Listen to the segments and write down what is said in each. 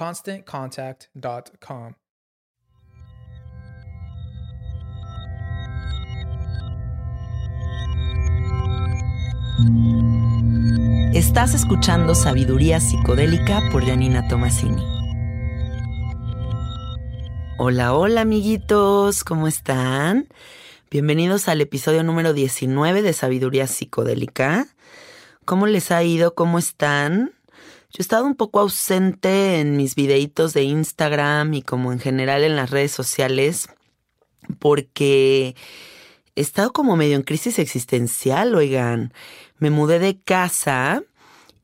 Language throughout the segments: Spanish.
ConstantContact.com. Estás escuchando Sabiduría Psicodélica por Janina Tomasini. Hola, hola amiguitos, ¿cómo están? Bienvenidos al episodio número 19 de Sabiduría Psicodélica. ¿Cómo les ha ido? ¿Cómo están? Yo he estado un poco ausente en mis videitos de Instagram y como en general en las redes sociales porque he estado como medio en crisis existencial, oigan. Me mudé de casa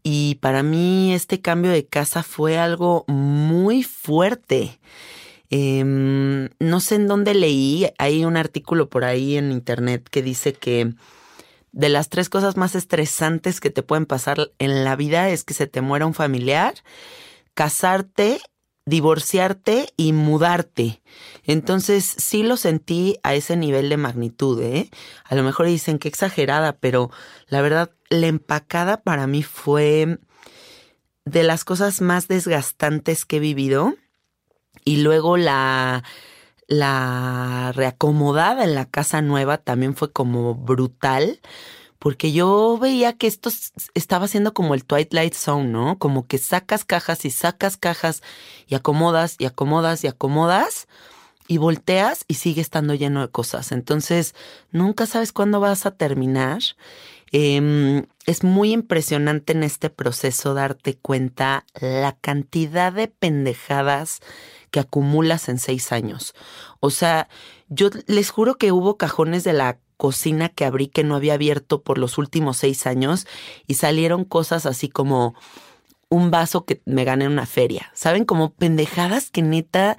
y para mí este cambio de casa fue algo muy fuerte. Em, no sé en dónde leí, hay un artículo por ahí en internet que dice que de las tres cosas más estresantes que te pueden pasar en la vida es que se te muera un familiar, casarte, divorciarte y mudarte. Entonces sí lo sentí a ese nivel de magnitud, ¿eh? A lo mejor dicen que exagerada, pero la verdad, la empacada para mí fue de las cosas más desgastantes que he vivido y luego la, la reacomodada en la casa nueva también fue como brutal, porque yo veía que esto estaba siendo como el Twilight Zone, ¿no? Como que sacas cajas y sacas cajas y acomodas y acomodas y acomodas y volteas y sigue estando lleno de cosas. Entonces, nunca sabes cuándo vas a terminar. Em, es muy impresionante en este proceso darte cuenta la cantidad de pendejadas que acumulas en seis años. O sea, yo les juro que hubo cajones de la cocina que abrí que no había abierto por los últimos seis años y salieron cosas así como un vaso que me gané en una feria. ¿Saben? Como pendejadas que neta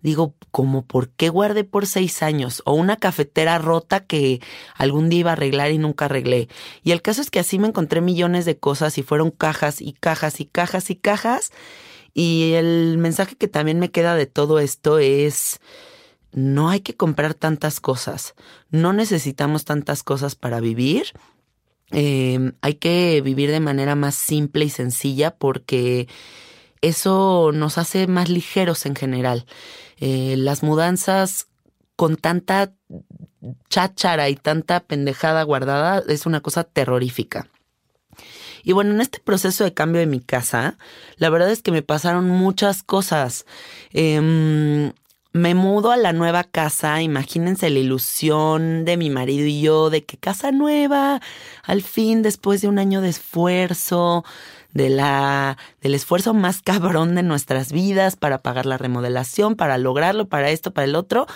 digo, como por qué guardé por seis años o una cafetera rota que algún día iba a arreglar y nunca arreglé. Y el caso es que así me encontré millones de cosas y fueron cajas y cajas y cajas y cajas y el mensaje que también me queda de todo esto es, no hay que comprar tantas cosas, no necesitamos tantas cosas para vivir. Em, hay que vivir de manera más simple y sencilla porque eso nos hace más ligeros en general. Eh, las mudanzas con tanta cháchara y tanta pendejada guardada es una cosa terrorífica. Y bueno, en este proceso de cambio de mi casa, la verdad es que me pasaron muchas cosas. Em, me mudo a la nueva casa, imagínense la ilusión de mi marido y yo de que casa nueva, al fin después de un año de esfuerzo, de la del esfuerzo más cabrón de nuestras vidas para pagar la remodelación, para lograrlo, para esto, para el otro,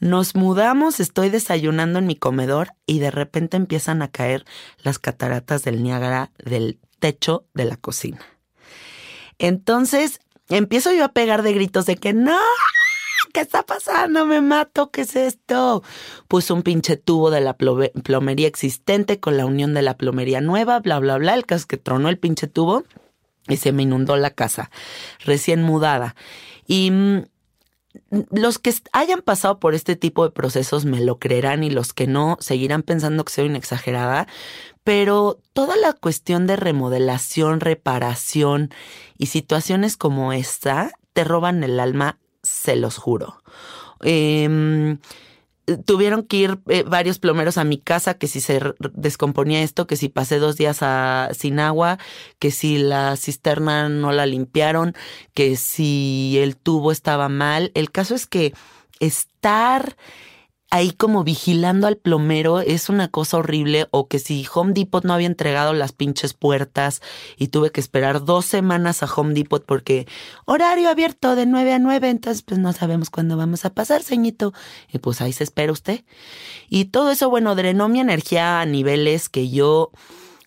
nos mudamos, estoy desayunando en mi comedor y de repente empiezan a caer las cataratas del Niágara del techo de la cocina. Entonces, empiezo yo a pegar de gritos de que no, ¿qué está pasando? Me mato, ¿qué es esto? Puse un pinche tubo de la plomería existente con la unión de la plomería nueva, bla, bla, bla. El caso es que tronó el pinche tubo y se me inundó la casa, recién mudada. Y mm, los que hayan pasado por este tipo de procesos me lo creerán y los que no seguirán pensando que soy una exagerada, pero toda la cuestión de remodelación, reparación y situaciones como esta te roban el alma se los juro. Em, tuvieron que ir eh, varios plomeros a mi casa, que si se descomponía esto, que si pasé dos días sin agua, que si la cisterna no la limpiaron, que si el tubo estaba mal. El caso es que estar ahí como vigilando al plomero es una cosa horrible o que si Home Depot no había entregado las pinches puertas y tuve que esperar dos semanas a Home Depot porque horario abierto de 9 a 9, entonces pues no sabemos cuándo vamos a pasar, ceñito. Y pues ahí se espera usted. Y todo eso, bueno, drenó mi energía a niveles que yo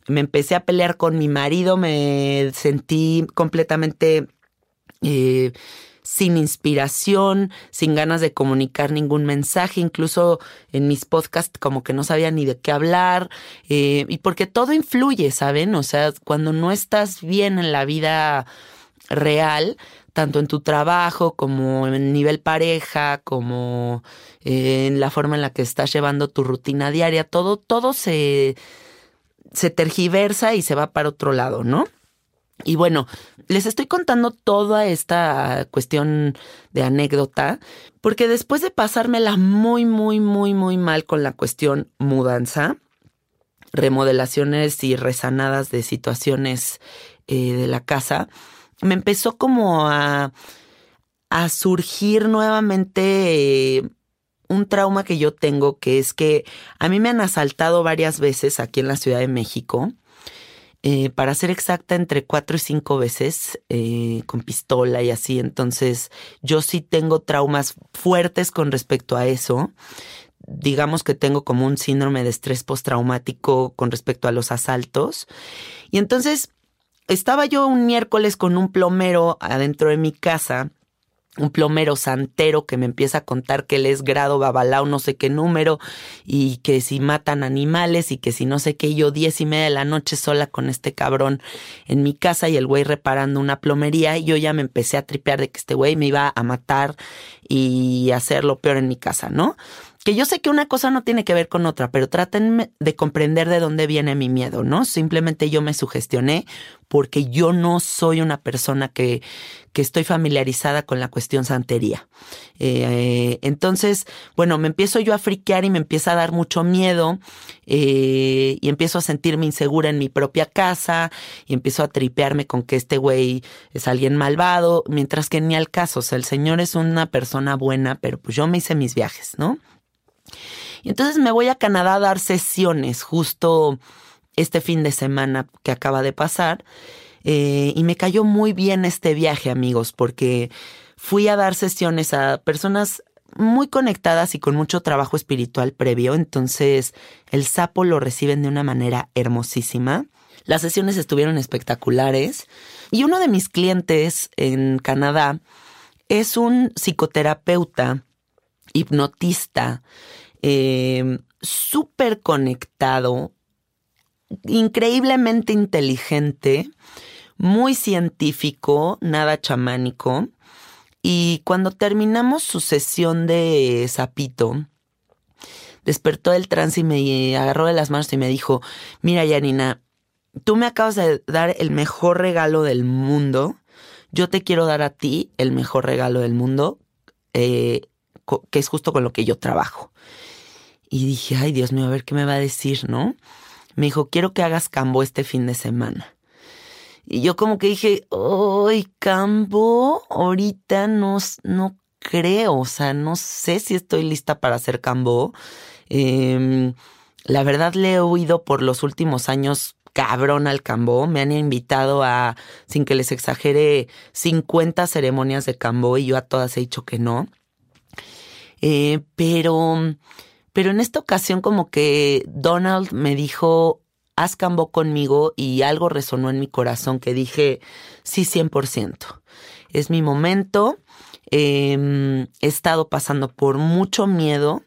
me empecé a pelear con mi marido, me sentí completamente... Eh, sin inspiración, sin ganas de comunicar ningún mensaje, incluso en mis podcasts como que no sabía ni de qué hablar, eh, y porque todo influye, ¿saben? O sea, cuando no estás bien en la vida real, tanto en tu trabajo como en nivel pareja, como eh, en la forma en la que estás llevando tu rutina diaria, todo, todo se, se tergiversa y se va para otro lado, ¿no? Y bueno, les estoy contando toda esta cuestión de anécdota, porque después de pasármela muy, muy, muy, muy mal con la cuestión mudanza, remodelaciones y resanadas de situaciones eh, de la casa, me empezó como a, a surgir nuevamente eh, un trauma que yo tengo, que es que a mí me han asaltado varias veces aquí en la Ciudad de México eh, para ser exacta, entre cuatro y cinco veces eh, con pistola y así. Entonces, yo sí tengo traumas fuertes con respecto a eso. Digamos que tengo como un síndrome de estrés postraumático con respecto a los asaltos. Y entonces, estaba yo un miércoles con un plomero adentro de mi casa un plomero santero que me empieza a contar que él es grado babalao, no sé qué número, y que si matan animales y que si no sé qué, yo diez y media de la noche sola con este cabrón en mi casa y el güey reparando una plomería, y yo ya me empecé a tripear de que este güey me iba a matar y hacer lo peor en mi casa, ¿no? Que yo sé que una cosa no tiene que ver con otra, pero traten de comprender de dónde viene mi miedo, ¿no? Simplemente yo me sugestioné porque yo no soy una persona que, que estoy familiarizada con la cuestión santería. Eh, entonces, bueno, me empiezo yo a friquear y me empieza a dar mucho miedo eh, y empiezo a sentirme insegura en mi propia casa y empiezo a tripearme con que este güey es alguien malvado, mientras que ni al caso, o sea, el señor es una persona buena, pero pues yo me hice mis viajes, ¿no? Y entonces me voy a Canadá a dar sesiones justo este fin de semana que acaba de pasar. Eh, y me cayó muy bien este viaje, amigos, porque fui a dar sesiones a personas muy conectadas y con mucho trabajo espiritual previo. Entonces el sapo lo reciben de una manera hermosísima. Las sesiones estuvieron espectaculares. Y uno de mis clientes en Canadá es un psicoterapeuta, hipnotista, eh, súper conectado, increíblemente inteligente, muy científico, nada chamánico. Y cuando terminamos su sesión de sapito, despertó el trance y me agarró de las manos y me dijo, mira Yanina, tú me acabas de dar el mejor regalo del mundo, yo te quiero dar a ti el mejor regalo del mundo, eh, que es justo con lo que yo trabajo. Y dije, ay Dios mío, a ver qué me va a decir, ¿no? Me dijo, quiero que hagas cambo este fin de semana. Y yo como que dije, ay, cambo, ahorita no, no creo, o sea, no sé si estoy lista para hacer cambó. Em, la verdad le he oído por los últimos años cabrón al cambó. Me han invitado a, sin que les exagere, 50 ceremonias de cambó y yo a todas he dicho que no. Eh, pero, pero en esta ocasión como que Donald me dijo, haz cambó conmigo y algo resonó en mi corazón que dije, sí, 100%. Es mi momento. Em, he estado pasando por mucho miedo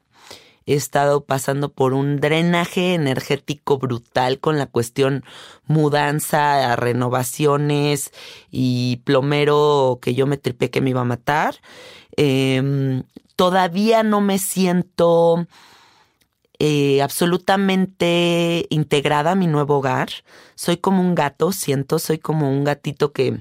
he estado pasando por un drenaje energético brutal con la cuestión mudanza, renovaciones y plomero que yo me tripé que me iba a matar. Em, todavía no me siento eh, absolutamente integrada a mi nuevo hogar. Soy como un gato, siento, soy como un gatito que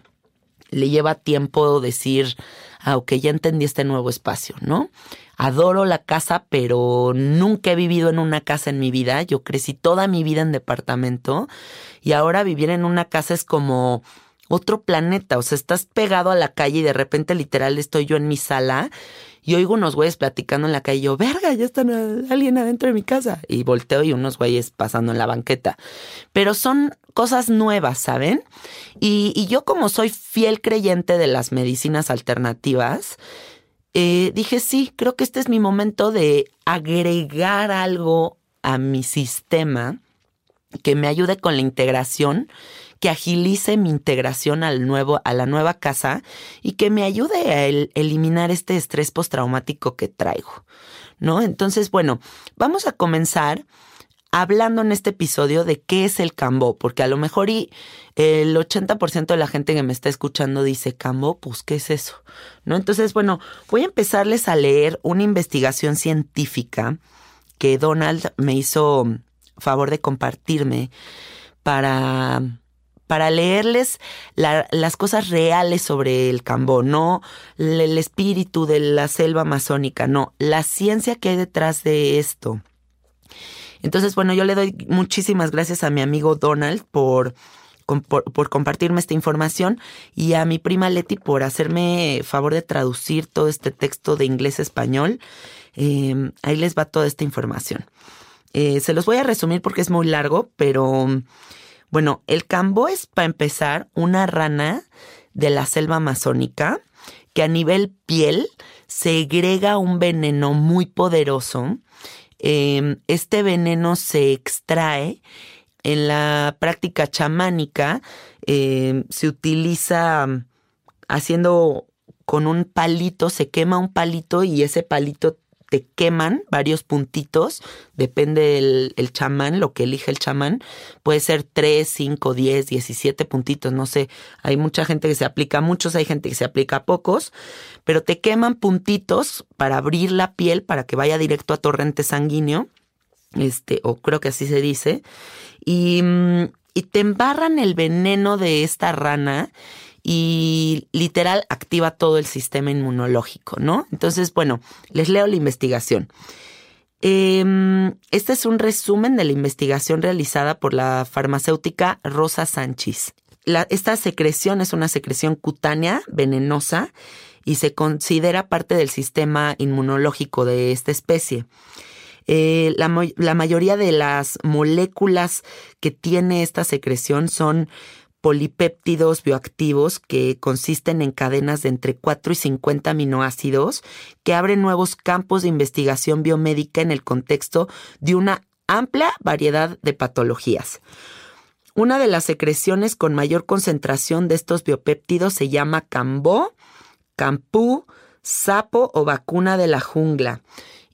le lleva tiempo decir, ah, ok, ya entendí este nuevo espacio, ¿no? adoro la casa, pero nunca he vivido en una casa en mi vida. Yo crecí toda mi vida en departamento y ahora vivir en una casa es como otro planeta. O sea, estás pegado a la calle y de repente literal estoy yo en mi sala y oigo unos güeyes platicando en la calle y yo, verga, ya está alguien adentro de mi casa. Y volteo y unos güeyes pasando en la banqueta. Pero son cosas nuevas, ¿saben? Y, yo como soy fiel creyente de las medicinas alternativas, eh, dije, sí, creo que este es mi momento de agregar algo a mi sistema que me ayude con la integración, que agilice mi integración al nuevo, a la nueva casa y que me ayude a eliminar este estrés postraumático que traigo. ¿No? Entonces, bueno, vamos a comenzar hablando en este episodio de qué es el Cambó, porque a lo mejor y el 80% de la gente que me está escuchando dice, Cambó, pues, ¿qué es eso? ¿No? Entonces, bueno, voy a empezarles a leer una investigación científica que Donald me hizo favor de compartirme para, para leerles las cosas reales sobre el Cambó, no el espíritu de la selva amazónica, no, la ciencia que hay detrás de esto. Entonces, bueno, yo le doy muchísimas gracias a mi amigo Donald por, por, compartirme esta información y a mi prima Leti por hacerme favor de traducir todo este texto de inglés a español. Em, ahí les va toda esta información. Eh, se los voy a resumir porque es muy largo, pero bueno, el cambo es para empezar una rana de la selva amazónica que a nivel piel segrega un veneno muy poderoso. Em, este veneno se extrae en la práctica chamánica, em, se utiliza mm, haciendo con un palito, se quema un palito y ese palito te queman varios puntitos, depende el, chamán, lo que elige el chamán, puede ser 3, 5, 10, 17 puntitos, no sé, hay mucha gente que se aplica a muchos, hay gente que se aplica a pocos, pero te queman puntitos para abrir la piel, para que vaya directo a torrente sanguíneo, este, o creo que así se dice, y, mm, y te embarran el veneno de esta rana y literal activa todo el sistema inmunológico, ¿no? Entonces, bueno, les leo la investigación. Em, este es un resumen de la investigación realizada por la farmacéutica Rosa Sánchez. esta secreción es una secreción cutánea venenosa y se considera parte del sistema inmunológico de esta especie. Eh, la, la, mayoría de las moléculas que tiene esta secreción son polipéptidos bioactivos que consisten en cadenas de entre 4 y 50 aminoácidos que abren nuevos campos de investigación biomédica en el contexto de una amplia variedad de patologías. Una de las secreciones con mayor concentración de estos biopéptidos se llama cambó, campú, sapo o vacuna de la jungla.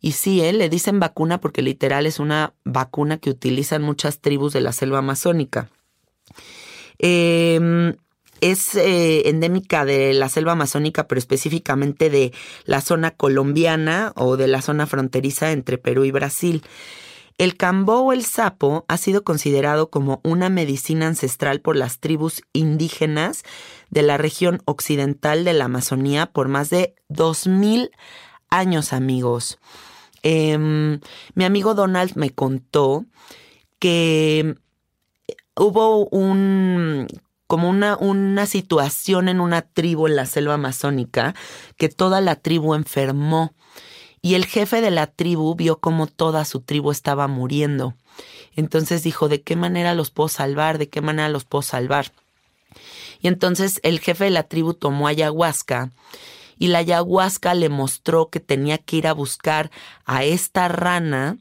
Y sí, ¿eh? le dicen vacuna porque literal es una vacuna que utilizan muchas tribus de la selva amazónica. Em, es eh, endémica de la selva amazónica, pero específicamente de la zona colombiana o de la zona fronteriza entre Perú y Brasil. El cambó o el sapo ha sido considerado como una medicina ancestral por las tribus indígenas de la región occidental de la Amazonía por más de 2000 años, amigos. Em, mi amigo Donald me contó que hubo un como una, una situación en una tribu en la selva amazónica que toda la tribu enfermó y el jefe de la tribu vio como toda su tribu estaba muriendo. Entonces dijo, ¿de qué manera los puedo salvar? ¿De qué manera los puedo salvar? Y entonces el jefe de la tribu tomó ayahuasca y la ayahuasca le mostró que tenía que ir a buscar a esta rana,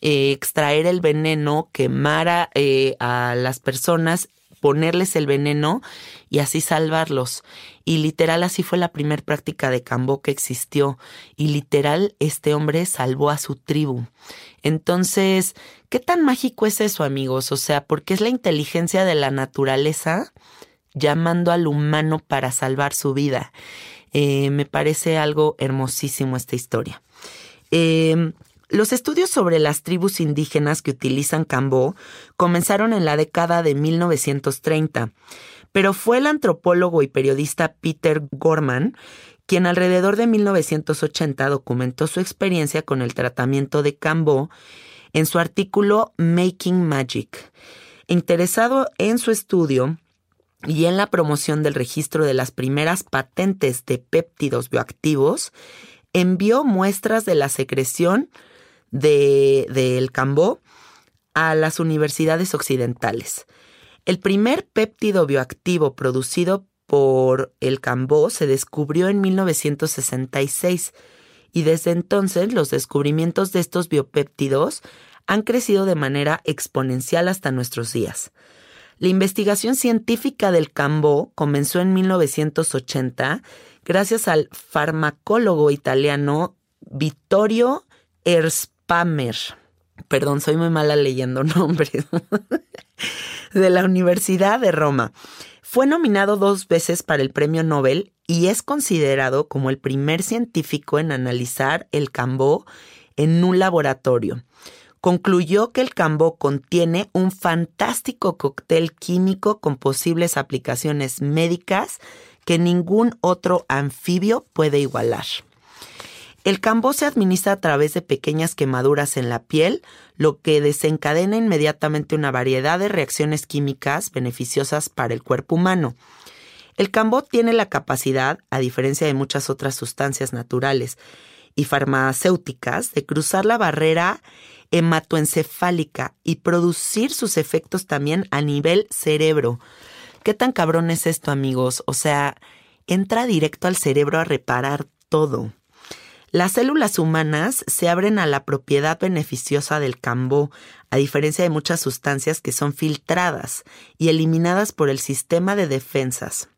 eh, extraer el veneno, quemar eh, a las personas ponerles el veneno y así salvarlos. Y literal así fue la primera práctica de Cambó que existió. Y literal este hombre salvó a su tribu. Entonces, ¿qué tan mágico es eso, amigos? O sea, porque es la inteligencia de la naturaleza llamando al humano para salvar su vida. Eh, me parece algo hermosísimo esta historia. Eh, los estudios sobre las tribus indígenas que utilizan cambó comenzaron en la década de 1930, pero fue el antropólogo y periodista Peter Gorman quien alrededor de 1980 documentó su experiencia con el tratamiento de cambó en su artículo Making Magic. Interesado en su estudio, y en la promoción del registro de las primeras patentes de péptidos bioactivos, envió muestras de la secreción del de, Cambó a las universidades occidentales. El primer péptido bioactivo producido por el Cambó se descubrió en 1966 y desde entonces los descubrimientos de estos biopéptidos han crecido de manera exponencial hasta nuestros días. La investigación científica del Cambó comenzó en 1980 gracias al farmacólogo italiano Vittorio Ersp Pamer, perdón, soy muy mala leyendo nombres, de la Universidad de Roma. Fue nominado dos veces para el premio Nobel y es considerado como el primer científico en analizar el cambó en un laboratorio. Concluyó que el cambó contiene un fantástico cóctel químico con posibles aplicaciones médicas que ningún otro anfibio puede igualar. El cambó se administra a través de pequeñas quemaduras en la piel, lo que desencadena inmediatamente una variedad de reacciones químicas beneficiosas para el cuerpo humano. El cambó tiene la capacidad, a diferencia de muchas otras sustancias naturales y farmacéuticas, de cruzar la barrera hematoencefálica y producir sus efectos también a nivel cerebro. ¿Qué tan cabrón es esto, amigos? O sea, entra directo al cerebro a reparar todo. Las células humanas se abren a la propiedad beneficiosa del cambó, a diferencia de muchas sustancias que son filtradas y eliminadas por el sistema de defensas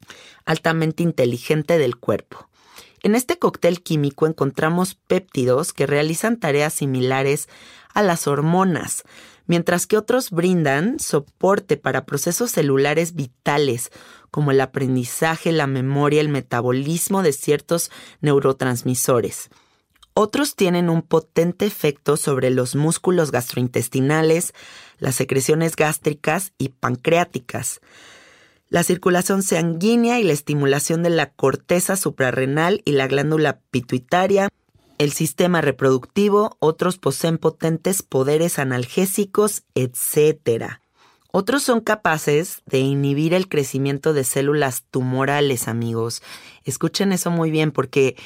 altamente inteligente del cuerpo. En este cóctel químico encontramos péptidos que realizan tareas similares a las hormonas, mientras que otros brindan soporte para procesos celulares vitales como el aprendizaje, la memoria, el metabolismo de ciertos neurotransmisores. Otros tienen un potente efecto sobre los músculos gastrointestinales, las secreciones gástricas y pancreáticas, la circulación sanguínea y la estimulación de la corteza suprarrenal y la glándula pituitaria, el sistema reproductivo, otros poseen potentes poderes analgésicos, etc. Otros son capaces de inhibir el crecimiento de células tumorales, amigos. Escuchen eso muy bien porque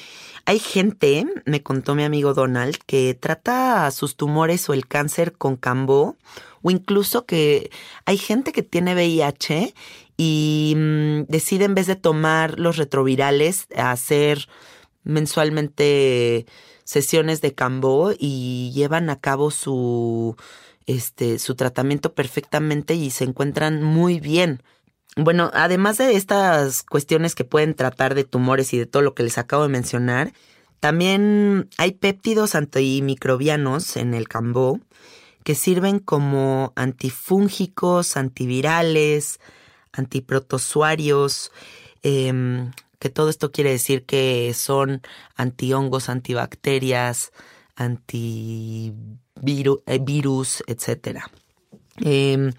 hay gente, me contó mi amigo Donald, que trata sus tumores o el cáncer con cambó o incluso que hay gente que tiene VIH y mm, decide en vez de tomar los retrovirales hacer mensualmente sesiones de Cambó y llevan a cabo su, este, su tratamiento perfectamente y se encuentran muy bien. Bueno, además de estas cuestiones que pueden tratar de tumores y de todo lo que les acabo de mencionar, también hay péptidos antimicrobianos en el Cambó que sirven como antifúngicos, antivirales, antiprotozoarios, eh, que todo esto quiere decir que son antihongos, antibacterias, antivirus, eh, etc. Em,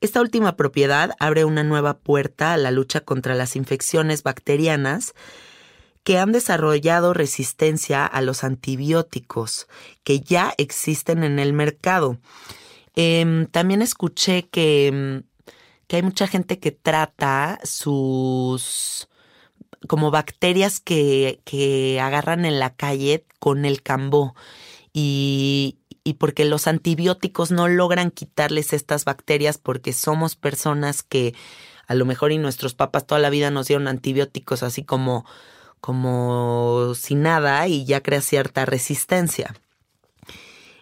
esta última propiedad abre una nueva puerta a la lucha contra las infecciones bacterianas que han desarrollado resistencia a los antibióticos que ya existen en el mercado. Em, también escuché que em, que hay mucha gente que trata sus como bacterias que, que agarran en la calle con el cambó y, y porque los antibióticos no logran quitarles estas bacterias porque somos personas que a lo mejor y nuestros papás toda la vida nos dieron antibióticos así como como sin nada y ya crea cierta resistencia.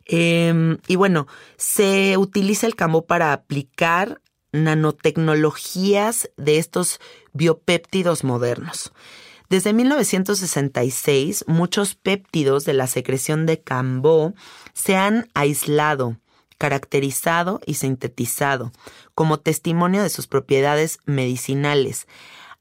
Em, y bueno, se utiliza el cambó para aplicar nanotecnologías de estos biopéptidos modernos. Desde 1966, muchos péptidos de la secreción de Cambó se han aislado, caracterizado y sintetizado como testimonio de sus propiedades medicinales.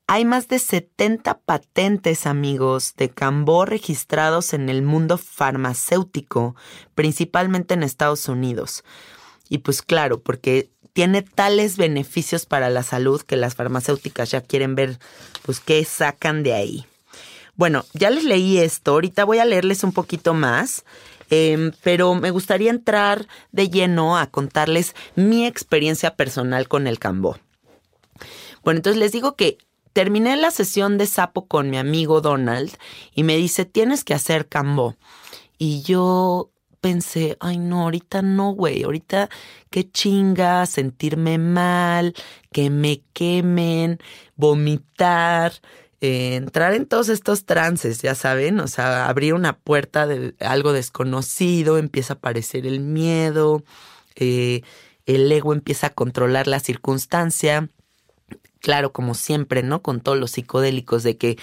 Hay más de 70 patentes, amigos, de Cambó registrados en el mundo farmacéutico, principalmente en Estados Unidos. Y pues claro, porque tiene tales beneficios para la salud que las farmacéuticas ya quieren ver, pues, qué sacan de ahí. Bueno, ya les leí esto, ahorita voy a leerles un poquito más, em, pero me gustaría entrar de lleno a contarles mi experiencia personal con el cambó. Bueno, entonces les digo que terminé la sesión de sapo con mi amigo Donald y me dice, tienes que hacer cambó. Y yo pensé, ay no, ahorita no, güey, ahorita qué chinga, sentirme mal, que me quemen, vomitar, eh, entrar en todos estos trances, ya saben, o sea, abrir una puerta de algo desconocido, empieza a aparecer el miedo, eh, el ego empieza a controlar la circunstancia claro, como siempre, ¿no? Con todos los psicodélicos de que,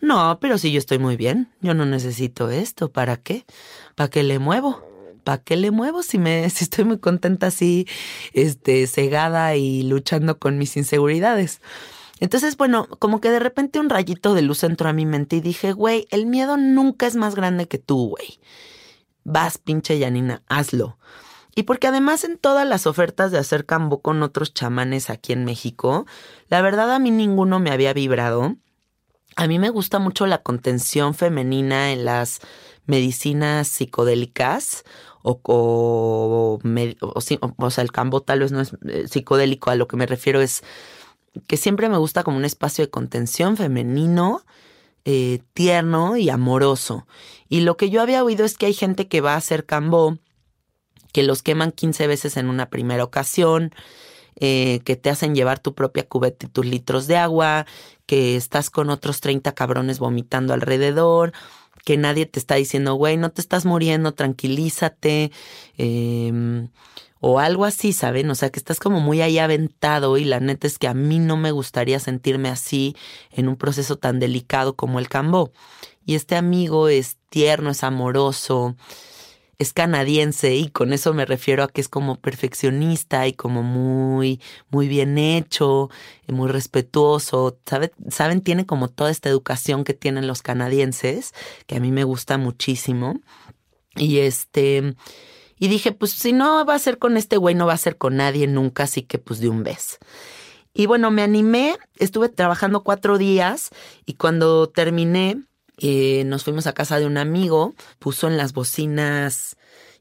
no, pero si yo estoy muy bien, yo no necesito esto, ¿para qué? ¿Para qué le muevo? ¿Para qué le muevo si me si estoy muy contenta así, este, cegada y luchando con mis inseguridades? Entonces, bueno, como que de repente un rayito de luz entró a mi mente y dije, güey, el miedo nunca es más grande que tú, güey. Vas, pinche Yanina, hazlo. Y porque además en todas las ofertas de hacer cambo con otros chamanes aquí en México, la verdad a mí ninguno me había vibrado. A mí me gusta mucho la contención femenina en las medicinas psicodélicas o, o, o, sea, el cambo tal vez no es eh, psicodélico, a lo que me refiero es que siempre me gusta como un espacio de contención femenino, eh, tierno y amoroso. Y lo que yo había oído es que hay gente que va a hacer cambo, que los queman 15 veces en una primera ocasión, eh, que te hacen llevar tu propia cubeta y tus litros de agua, que estás con otros 30 cabrones vomitando alrededor, que nadie te está diciendo, güey, no te estás muriendo, tranquilízate, em, o algo así, ¿saben? O sea, que estás como muy ahí aventado y la neta es que a mí no me gustaría sentirme así en un proceso tan delicado como el cambó. Y este amigo es tierno, es amoroso, es canadiense y con eso me refiero a que es como perfeccionista y como muy, muy bien hecho, muy respetuoso, ¿sabe? saben, tiene como toda esta educación que tienen los canadienses, que a mí me gusta muchísimo. Y este, y dije, pues si no va a ser con este güey, no va a ser con nadie nunca, así que pues de un vez. Y bueno, me animé, estuve trabajando cuatro días y cuando terminé, eh, nos fuimos a casa de un amigo, puso en las bocinas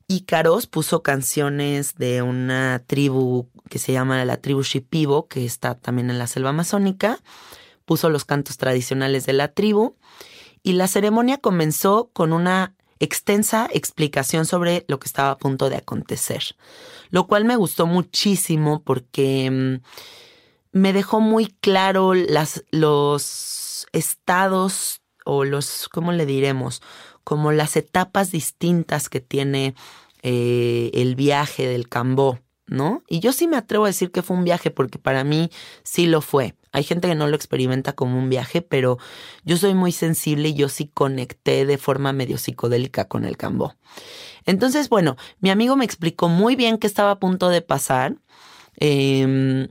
Ícaros, puso canciones de una tribu que se llama la tribu Shipibo, que está también en la selva amazónica, puso los cantos tradicionales de la tribu y la ceremonia comenzó con una extensa explicación sobre lo que estaba a punto de acontecer, lo cual me gustó muchísimo porque mm, me dejó muy claro las, los estados o los, ¿cómo le diremos? Como las etapas distintas que tiene eh, el viaje del Cambó, ¿no? Y yo sí me atrevo a decir que fue un viaje porque para mí sí lo fue. Hay gente que no lo experimenta como un viaje, pero yo soy muy sensible y yo sí conecté de forma medio psicodélica con el Cambó. Entonces, bueno, mi amigo me explicó muy bien qué estaba a punto de pasar. Eh,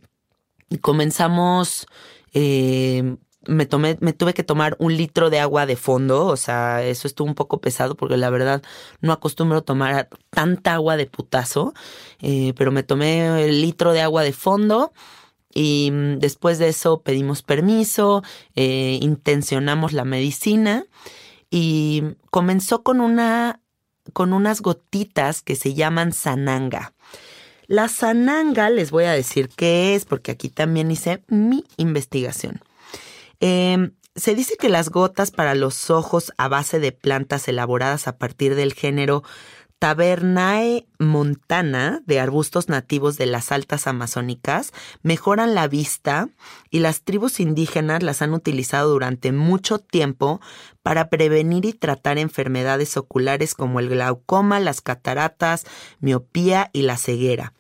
comenzamos eh, me tomé, me tuve que tomar un litro de agua de fondo, o sea, eso estuvo un poco pesado porque la verdad no acostumbro tomar tanta agua de putazo, eh, pero me tomé el litro de agua de fondo y mm, después de eso pedimos permiso, eh, intencionamos la medicina y comenzó con una, con unas gotitas que se llaman sananga. La sananga, les voy a decir qué es, porque aquí también hice mi investigación. Em, se dice que las gotas para los ojos a base de plantas elaboradas a partir del género Tabernae montana de arbustos nativos de las altas amazónicas mejoran la vista y las tribus indígenas las han utilizado durante mucho tiempo para prevenir y tratar enfermedades oculares como el glaucoma, las cataratas, miopía y la ceguera.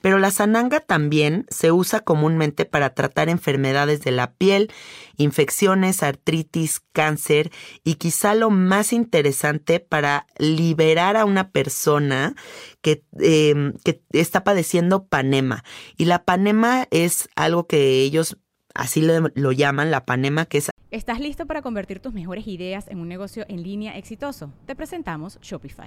Pero la sananga también se usa comúnmente para tratar enfermedades de la piel, infecciones, artritis, cáncer y quizá lo más interesante para liberar a una persona que, em, que está padeciendo panema. Y la panema es algo que ellos así lo, lo, llaman, la panema, que es... ¿Estás listo para convertir tus mejores ideas en un negocio en línea exitoso? Te presentamos Shopify.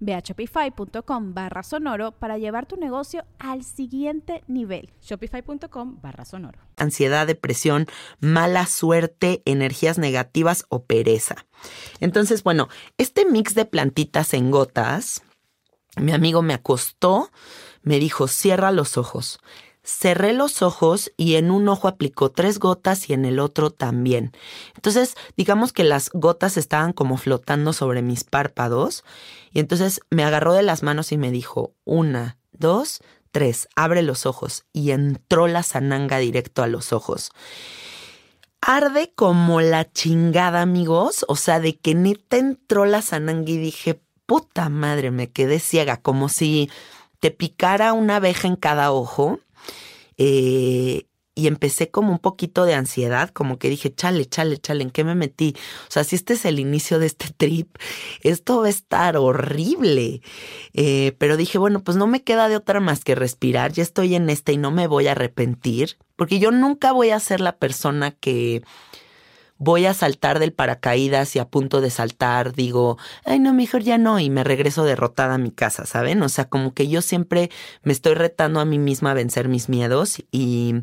Ve a shopify.com barra sonoro para llevar tu negocio al siguiente nivel. Shopify.com barra sonoro. Ansiedad, depresión, mala suerte, energías negativas o pereza. Entonces, bueno, este mix de plantitas en gotas, mi amigo me acostó, me dijo, cierra los ojos. Cerré los ojos y en un ojo aplicó tres gotas y en el otro también. Entonces, digamos que las gotas estaban como flotando sobre mis párpados y entonces me agarró de las manos y me dijo, una, dos, tres, abre los ojos y entró la zananga directo a los ojos. Arde como la chingada, amigos. O sea, de que neta entró la zananga y dije, puta madre, me quedé ciega, como si te picara una abeja en cada ojo eh, y empecé como un poquito de ansiedad, como que dije, chale, chale, chale, ¿en qué me metí? O sea, si este es el inicio de este trip, esto va a estar horrible. Eh, pero dije, bueno, pues no me queda de otra más que respirar, ya estoy en este y no me voy a arrepentir, porque yo nunca voy a ser la persona que voy a saltar del paracaídas y a punto de saltar digo, ay no, mejor ya no, y me regreso derrotada a mi casa, ¿saben? O sea, como que yo siempre me estoy retando a mí misma a vencer mis miedos y,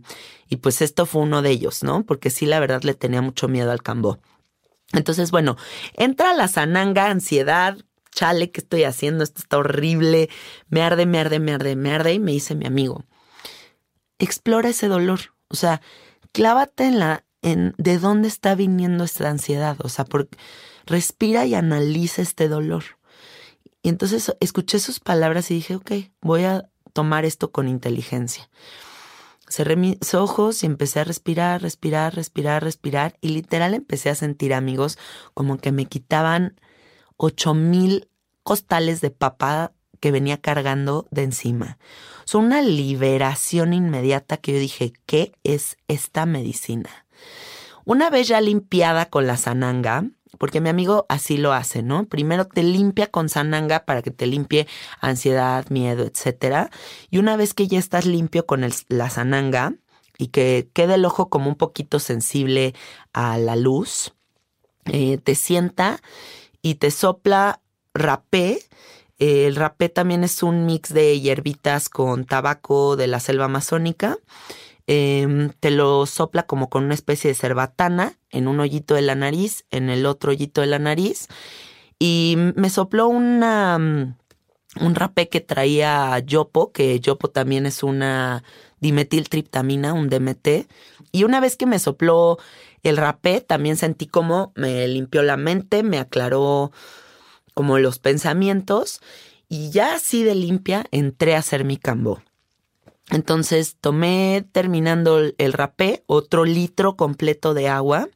y pues esto fue uno de ellos, ¿no? Porque sí, la verdad le tenía mucho miedo al cambó. Entonces, bueno, entra la zananga, ansiedad, chale, ¿qué estoy haciendo? Esto está horrible, me arde, me arde, me arde, me arde, y me dice mi amigo, explora ese dolor, o sea, clávate en la, de dónde está viniendo esta ansiedad, o sea, por, respira y analiza este dolor. Y entonces escuché sus palabras y dije, ok, voy a tomar esto con inteligencia. Cerré mis ojos y empecé a respirar, respirar, respirar, respirar. Y literal empecé a sentir, amigos, como que me quitaban ocho mil costales de papa que venía cargando de encima. Es una liberación inmediata que yo dije, ¿qué es esta medicina? Una vez ya limpiada con la sananga, porque mi amigo así lo hace, ¿no? Primero te limpia con sananga para que te limpie ansiedad, miedo, etcétera. Y una vez que ya estás limpio con la sananga y que quede el ojo como un poquito sensible a la luz, eh, te sienta y te sopla rapé. el rapé también es un mix de hierbitas con tabaco de la selva amazónica Em, te lo sopla como con una especie de cerbatana en un hoyito de la nariz, en el otro hoyito de la nariz. Y me sopló una, mm, un rapé que traía yopo, que yopo también es una dimetiltriptamina, un DMT. Y una vez que me sopló el rapé, también sentí como me limpió la mente, me aclaró como los pensamientos. Y ya así de limpia entré a hacer mi cambó. Entonces tomé, terminando el rapé, otro litro completo de agua.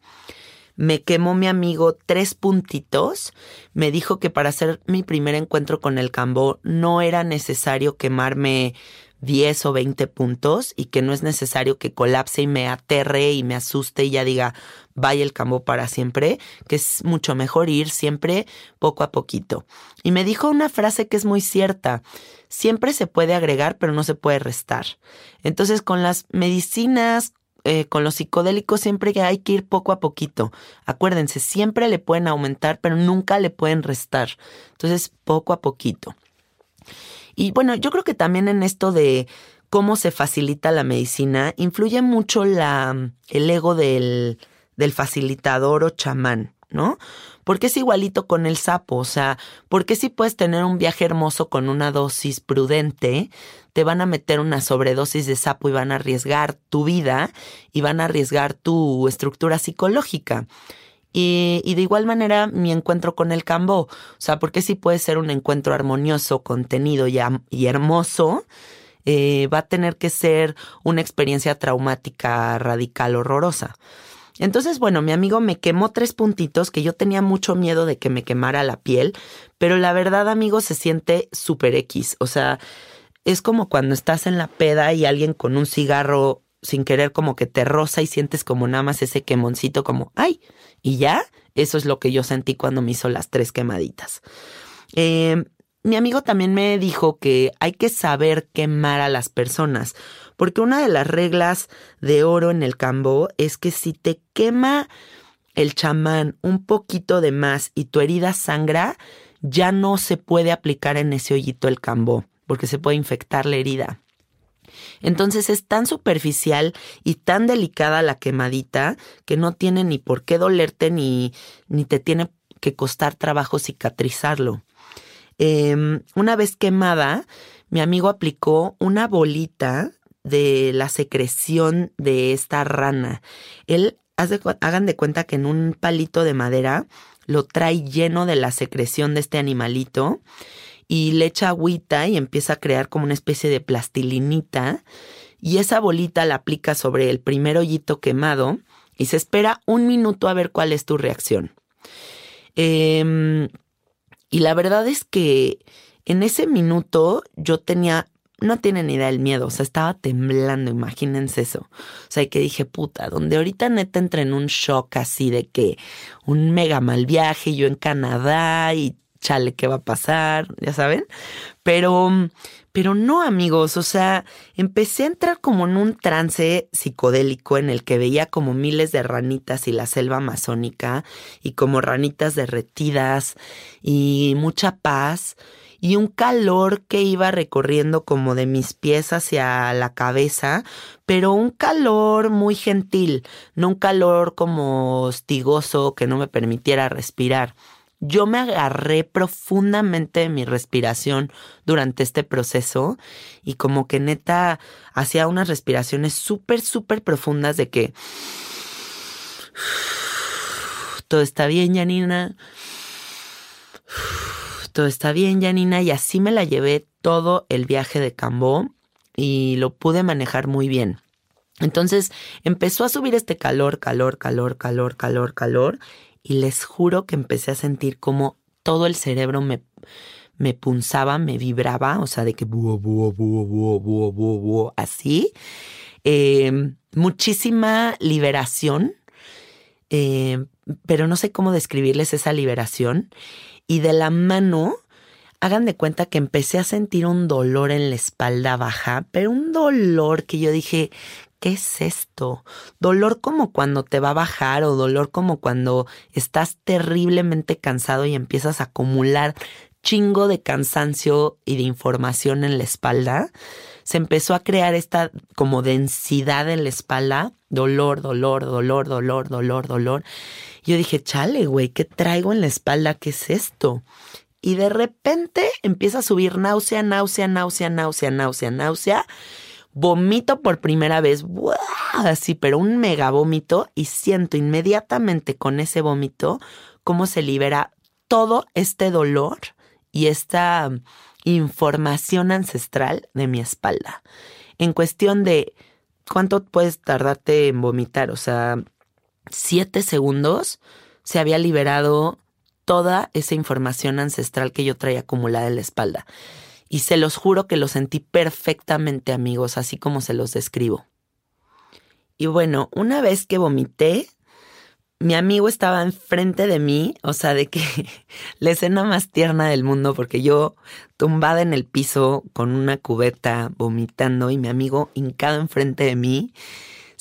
me quemó mi amigo tres puntitos. Me dijo que para hacer mi primer encuentro con el cambó no era necesario quemarme 10 o 20 puntos y que no es necesario que colapse y me aterre y me asuste y ya diga, vaya el cambó para siempre, que es mucho mejor ir siempre poco a poquito. Y me dijo una frase que es muy cierta, siempre se puede agregar pero no se puede restar. Entonces con las medicinas, eh, con los psicodélicos siempre hay que ir poco a poquito. Acuérdense, siempre le pueden aumentar pero nunca le pueden restar. Entonces poco a poquito. Y bueno, yo creo que también en esto de cómo se facilita la medicina, influye mucho la, el ego del, del facilitador o chamán, ¿no? Porque es igualito con el sapo, o sea, porque si puedes tener un viaje hermoso con una dosis prudente, te van a meter una sobredosis de sapo y van a arriesgar tu vida y van a arriesgar tu estructura psicológica. Y, de igual manera mi encuentro con el Cambó. O sea, porque si puede ser un encuentro armonioso, contenido y, y hermoso, eh, va a tener que ser una experiencia traumática, radical, horrorosa. Entonces, bueno, mi amigo me quemó tres puntitos que yo tenía mucho miedo de que me quemara la piel, pero la verdad, amigo, se siente súper X. O sea, es como cuando estás en la peda y alguien con un cigarro sin querer como que te roza y sientes como nada más ese quemoncito como, ay, y ya, eso es lo que yo sentí cuando me hizo las tres quemaditas. Eh, mi amigo también me dijo que hay que saber quemar a las personas, porque una de las reglas de oro en el cambo es que si te quema el chamán un poquito de más y tu herida sangra, ya no se puede aplicar en ese hoyito el cambo, porque se puede infectar la herida. Entonces es tan superficial y tan delicada la quemadita que no tiene ni por qué dolerte ni, ni te tiene que costar trabajo cicatrizarlo. Em, una vez quemada, mi amigo aplicó una bolita de la secreción de esta rana. Él, hagan de cuenta que en un palito de madera lo trae lleno de la secreción de este animalito y le echa agüita y empieza a crear como una especie de plastilinita y esa bolita la aplica sobre el primer hoyito quemado y se espera un minuto a ver cuál es tu reacción. Em, y la verdad es que en ese minuto yo tenía, no tienen idea del miedo, o sea, estaba temblando, imagínense eso. O sea, que dije, puta, donde ahorita neta entré en un shock así de que un mega mal viaje, yo en Canadá y chale, ¿qué va a pasar? Ya saben. Pero, pero no, amigos, o sea, empecé a entrar como en un trance psicodélico en el que veía como miles de ranitas y la selva amazónica y como ranitas derretidas y mucha paz y un calor que iba recorriendo como de mis pies hacia la cabeza, pero un calor muy gentil, no un calor como hostigoso que no me permitiera respirar yo me agarré profundamente de mi respiración durante este proceso y como que neta hacía unas respiraciones súper, súper profundas de que todo está bien, Janina. Todo está bien, Janina. Y así me la llevé todo el viaje de Cambó y lo pude manejar muy bien. Entonces empezó a subir este calor, calor, calor, calor, calor, calor y les juro que empecé a sentir como todo el cerebro me, me punzaba, me vibraba, o sea, de que buo, buo, buo, buo, buo, buo, buo, así. Eh, muchísima liberación, eh, pero no sé cómo describirles esa liberación. Y de la mano, hagan de cuenta que empecé a sentir un dolor en la espalda baja, pero un dolor que yo dije, ¿qué es esto? Dolor como cuando te va a bajar o dolor como cuando estás terriblemente cansado y empiezas a acumular chingo de cansancio y de información en la espalda. Se empezó a crear esta como densidad en la espalda, dolor, dolor, dolor, dolor, dolor, dolor. Yo dije, chale, güey, ¿qué traigo en la espalda? ¿Qué es esto? Y de repente empieza a subir náusea, náusea, náusea, náusea, náusea, náusea vomito por primera vez, así, pero un mega vómito y siento inmediatamente con ese vómito cómo se libera todo este dolor y esta información ancestral de mi espalda. En cuestión de cuánto puedes tardarte en vomitar, o sea, siete segundos se había liberado toda esa información ancestral que yo traía acumulada en la espalda. Y se los juro que lo sentí perfectamente, amigos, así como se los describo. Y bueno, una vez que vomité, mi amigo estaba enfrente de mí, o sea, de que la escena más tierna del mundo, porque yo tumbada en el piso con una cubeta vomitando y mi amigo hincado enfrente de mí.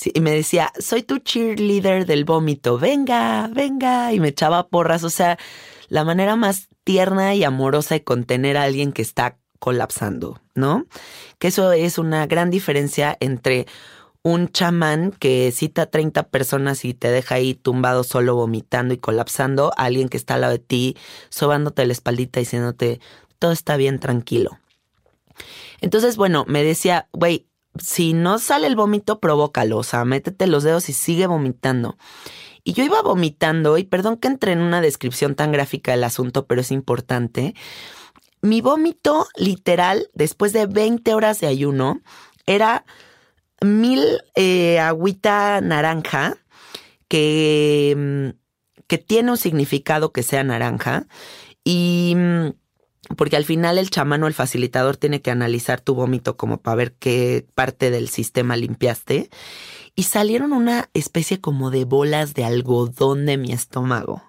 y me decía, soy tu cheerleader del vómito, venga, venga, y me echaba porras, o sea, la manera más tierna y amorosa de contener a alguien que está colapsando, ¿no? Que eso es una gran diferencia entre un chamán que cita a 30 personas y te deja ahí tumbado solo vomitando y colapsando, alguien que está al lado de ti, sobándote la espaldita diciéndote, todo está bien, tranquilo. Entonces, bueno, me decía, güey, si no sale el vómito, provócalo, o sea, métete los dedos y sigue vomitando. Y yo iba vomitando, y perdón que entre en una descripción tan gráfica del asunto, pero es importante. Mi vómito, literal, después de 20 horas de ayuno, era mil eh, agüita naranja que, mm, que tiene un significado que sea naranja y mm, porque al final el chamán o el facilitador tiene que analizar tu vómito como para ver qué parte del sistema limpiaste y salieron una especie como de bolas de algodón de mi estómago.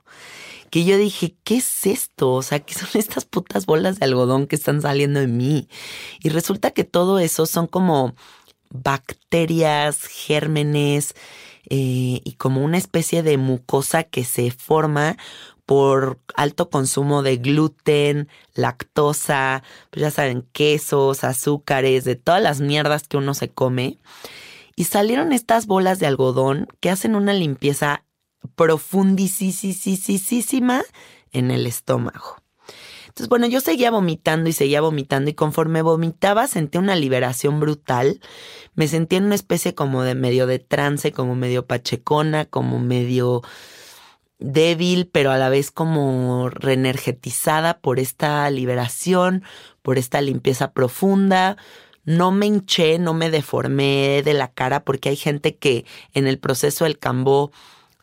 Que yo dije, ¿qué es esto? O sea, ¿qué son estas putas bolas de algodón que están saliendo de mí? Y resulta que todo eso son como bacterias, gérmenes eh, y como una especie de mucosa que se forma por alto consumo de gluten, lactosa, pues ya saben, quesos, azúcares, de todas las mierdas que uno se come. Y salieron estas bolas de algodón que hacen una limpieza profundísima en el estómago. Entonces, bueno, yo seguía vomitando y seguía vomitando y conforme vomitaba sentí una liberación brutal. Me sentía en una especie como de medio de trance, como medio pachecona, como medio débil, pero a la vez como reenergetizada por esta liberación, por esta limpieza profunda. No me hinché, no me deformé de la cara, porque hay gente que en el proceso del cambó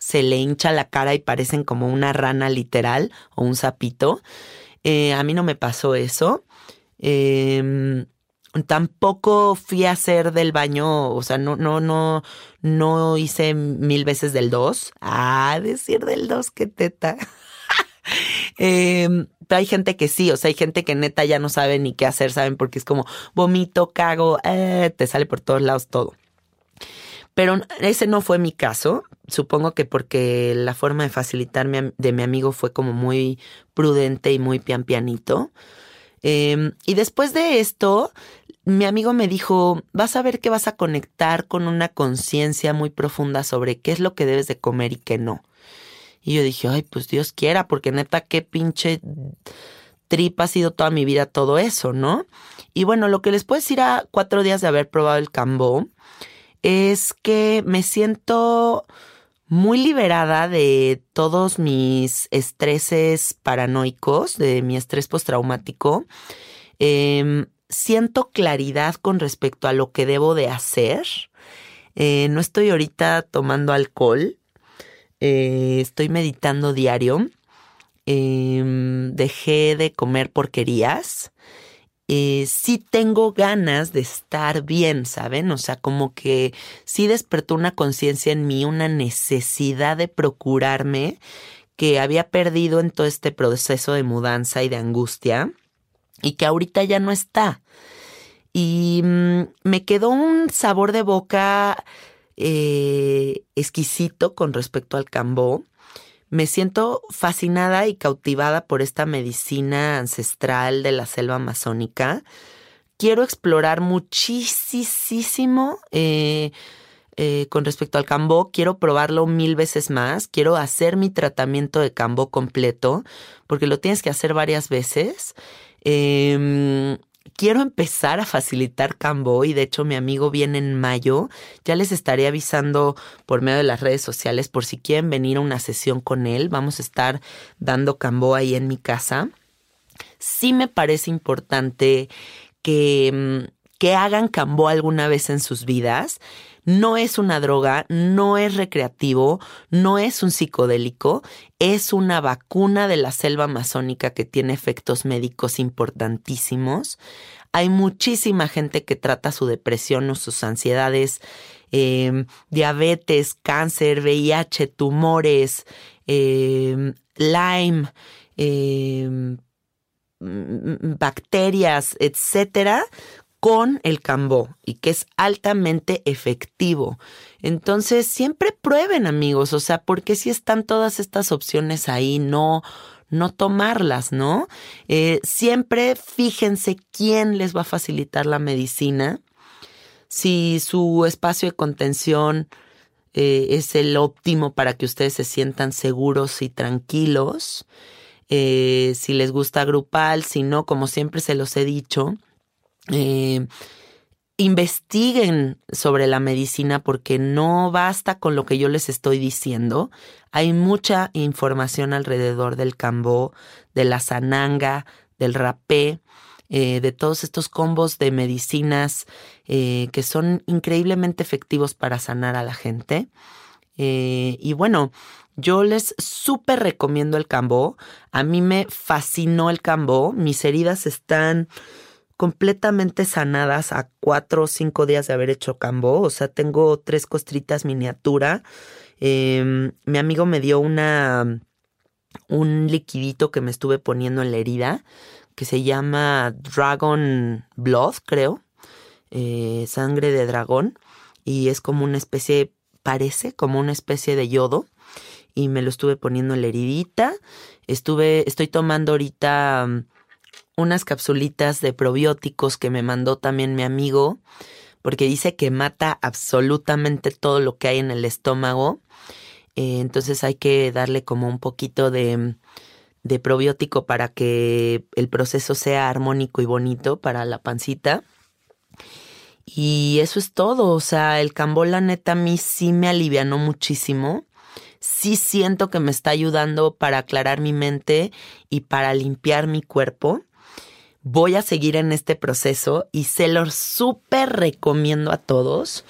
se le hincha la cara y parecen como una rana literal o un sapito. Eh, a mí no me pasó eso. Em, tampoco fui a hacer del baño, o sea, no, no, no, no hice mil veces del dos. Ah, decir del dos, qué teta. Em, pero hay gente que sí, o sea, hay gente que neta ya no sabe ni qué hacer, ¿saben? Porque es como vomito, cago, eh, te sale por todos lados todo. Pero ese no fue mi caso. Supongo que porque la forma de facilitarme de mi amigo fue como muy prudente y muy pian pianito. Em, y después de esto, mi amigo me dijo, vas a ver que vas a conectar con una conciencia muy profunda sobre qué es lo que debes de comer y qué no. Y yo dije, ay, pues Dios quiera, porque neta, qué pinche trip ha sido toda mi vida todo eso, ¿no? Y bueno, lo que les puedo decir a cuatro días de haber probado el cambó es que me siento muy liberada de todos mis estreses paranoicos, de mi estrés postraumático. Em, siento claridad con respecto a lo que debo de hacer. Eh, no estoy ahorita tomando alcohol. Eh, estoy meditando diario. Em, dejé de comer porquerías eh, sí tengo ganas de estar bien, ¿saben? O sea, como que sí despertó una conciencia en mí, una necesidad de procurarme que había perdido en todo este proceso de mudanza y de angustia y que ahorita ya no está. Y mm, me quedó un sabor de boca eh, exquisito con respecto al cambó me siento fascinada y cautivada por esta medicina ancestral de la selva amazónica. Quiero explorar muchísimo eh, eh, con respecto al cambó. Quiero probarlo mil veces más. Quiero hacer mi tratamiento de cambó completo, porque lo tienes que hacer varias veces. Em, quiero empezar a facilitar Cambo y de hecho mi amigo viene en mayo. Ya les estaré avisando por medio de las redes sociales por si quieren venir a una sesión con él. Vamos a estar dando Cambo ahí en mi casa. Sí me parece importante que, mm, que hagan Cambo alguna vez en sus vidas. No es una droga, no es recreativo, no es un psicodélico, es una vacuna de la selva amazónica que tiene efectos médicos importantísimos. Hay muchísima gente que trata su depresión o sus ansiedades, em, diabetes, cáncer, VIH, tumores, em, Lyme, em, bacterias, etcétera, con el cambó y que es altamente efectivo. Entonces, siempre prueben, amigos, o sea, porque si están todas estas opciones ahí, no no tomarlas, ¿no? Eh, siempre fíjense quién les va a facilitar la medicina. Si su espacio de contención eh, es el óptimo para que ustedes se sientan seguros y tranquilos. Eh, si les gusta grupal, si no, como siempre se los he dicho, eh, investiguen sobre la medicina porque no basta con lo que yo les estoy diciendo. Hay mucha información alrededor del cambó, de la sananga, del rapé, eh, de todos estos combos de medicinas eh, que son increíblemente efectivos para sanar a la gente. y bueno, yo les súper recomiendo el cambó. A mí me fascinó el cambó. Mis heridas están completamente sanadas a cuatro o cinco días de haber hecho cambó. O sea, tengo tres costritas miniatura. Em, mi amigo me dio una un liquidito que me estuve poniendo en la herida que se llama Dragon Blood, creo. Eh, sangre de dragón. Y es como una especie, parece como una especie de yodo. Y me lo estuve poniendo en la heridita. Estuve, estoy tomando ahorita unas capsulitas de probióticos que me mandó también mi amigo, porque dice que mata absolutamente todo lo que hay en el estómago. Eh, entonces hay que darle como un poquito de, de probiótico para que el proceso sea armónico y bonito para la pancita. Y eso es todo. O sea, el cambola neta a mí sí me alivianó muchísimo. Sí siento que me está ayudando para aclarar mi mente y para limpiar mi cuerpo voy a seguir en este proceso y se los súper recomiendo a todos.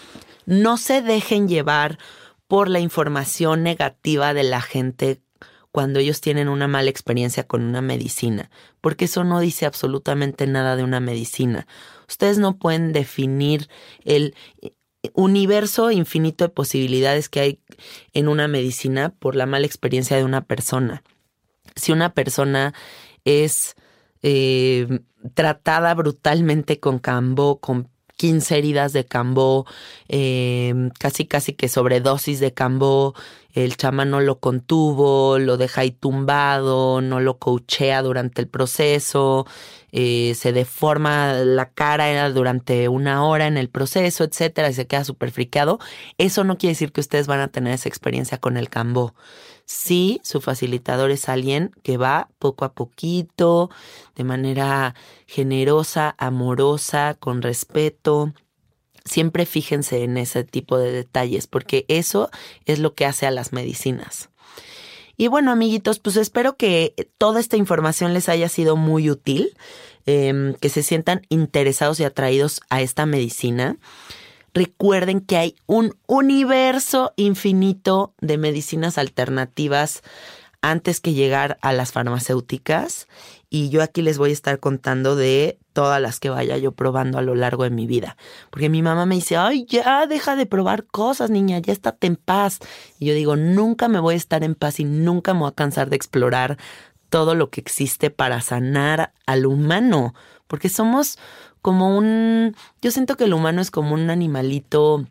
No se dejen llevar por la información negativa de la gente cuando ellos tienen una mala experiencia con una medicina, porque eso no dice absolutamente nada de una medicina. Ustedes no pueden definir el universo infinito de posibilidades que hay en una medicina por la mala experiencia de una persona. Si una persona es eh, tratada brutalmente con Cambó, con 15 heridas de Cambó, eh, casi casi que sobredosis de Cambó, el chamán no lo contuvo, lo deja ahí tumbado, no lo coachea durante el proceso, eh, se deforma la cara durante una hora en el proceso, etcétera, y se queda súper friqueado. Eso no quiere decir que ustedes van a tener esa experiencia con el Cambó si su facilitador es alguien que va poco a poquito, de manera generosa, amorosa, con respeto. Siempre fíjense en ese tipo de detalles, porque eso es lo que hace a las medicinas. Y bueno, amiguitos, pues espero que toda esta información les haya sido muy útil, em, que se sientan interesados y atraídos a esta medicina. Recuerden que hay un universo infinito de medicinas alternativas antes que llegar a las farmacéuticas y yo aquí les voy a estar contando de todas las que vaya yo probando a lo largo de mi vida. Porque mi mamá me dice, ay, ya deja de probar cosas, niña, ya estate en paz. Y yo digo, nunca me voy a estar en paz y nunca me voy a cansar de explorar todo lo que existe para sanar al humano. Porque somos como un, yo siento que el humano es como un animalito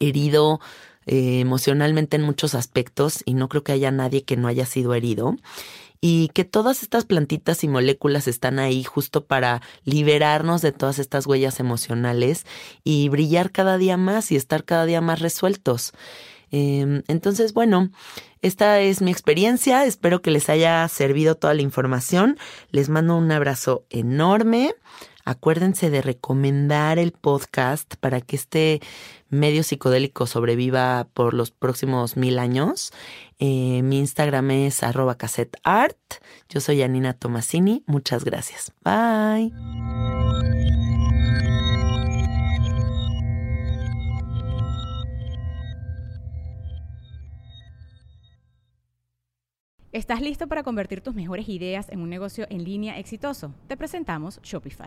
herido eh, emocionalmente en muchos aspectos y no creo que haya nadie que no haya sido herido y que todas estas plantitas y moléculas están ahí justo para liberarnos de todas estas huellas emocionales y brillar cada día más y estar cada día más resueltos. Em, entonces, bueno, esta es mi experiencia. Espero que les haya servido toda la información. Les mando un abrazo enorme. Acuérdense de recomendar el podcast para que este medio psicodélico sobreviva por los próximos mil años. Eh, mi Instagram es arroba cassetteart. Yo soy Anina Tomasini. Muchas gracias. Bye. ¿Estás listo para convertir tus mejores ideas en un negocio en línea exitoso? Te presentamos Shopify.